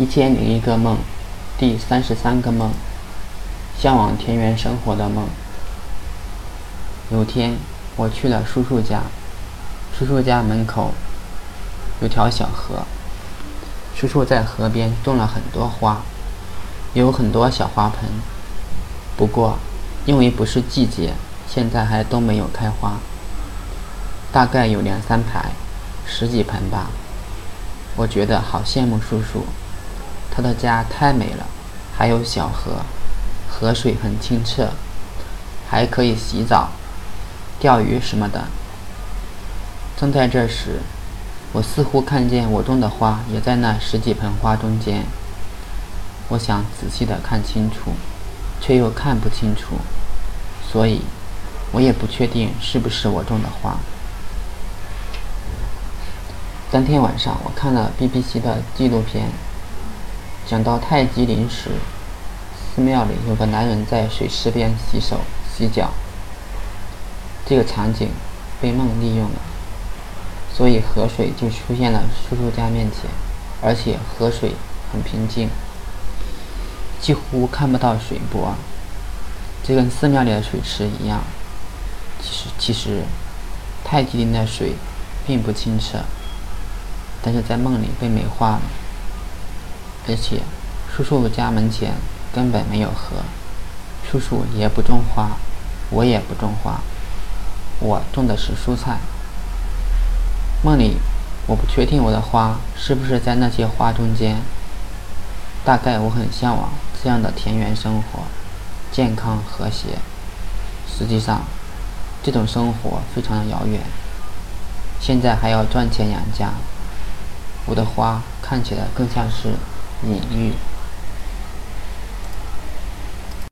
一千零一个梦，第三十三个梦，向往田园生活的梦。有天，我去了叔叔家，叔叔家门口有条小河，叔叔在河边种了很多花，有很多小花盆。不过，因为不是季节，现在还都没有开花。大概有两三排，十几盆吧。我觉得好羡慕叔叔。他的家太美了，还有小河，河水很清澈，还可以洗澡、钓鱼什么的。正在这时，我似乎看见我种的花也在那十几盆花中间。我想仔细的看清楚，却又看不清楚，所以，我也不确定是不是我种的花。当天晚上，我看了 BBC 的纪录片。讲到太极陵时，寺庙里有个男人在水池边洗手洗脚。这个场景被梦利用了，所以河水就出现了叔叔家面前，而且河水很平静，几乎看不到水波，就跟寺庙里的水池一样。其实，其实太极陵的水并不清澈，但是在梦里被美化了。而且，叔叔家门前根本没有河，叔叔也不种花，我也不种花，我种的是蔬菜。梦里，我不确定我的花是不是在那些花中间。大概我很向往这样的田园生活，健康和谐。实际上，这种生活非常的遥远。现在还要赚钱养家，我的花看起来更像是。隐喻。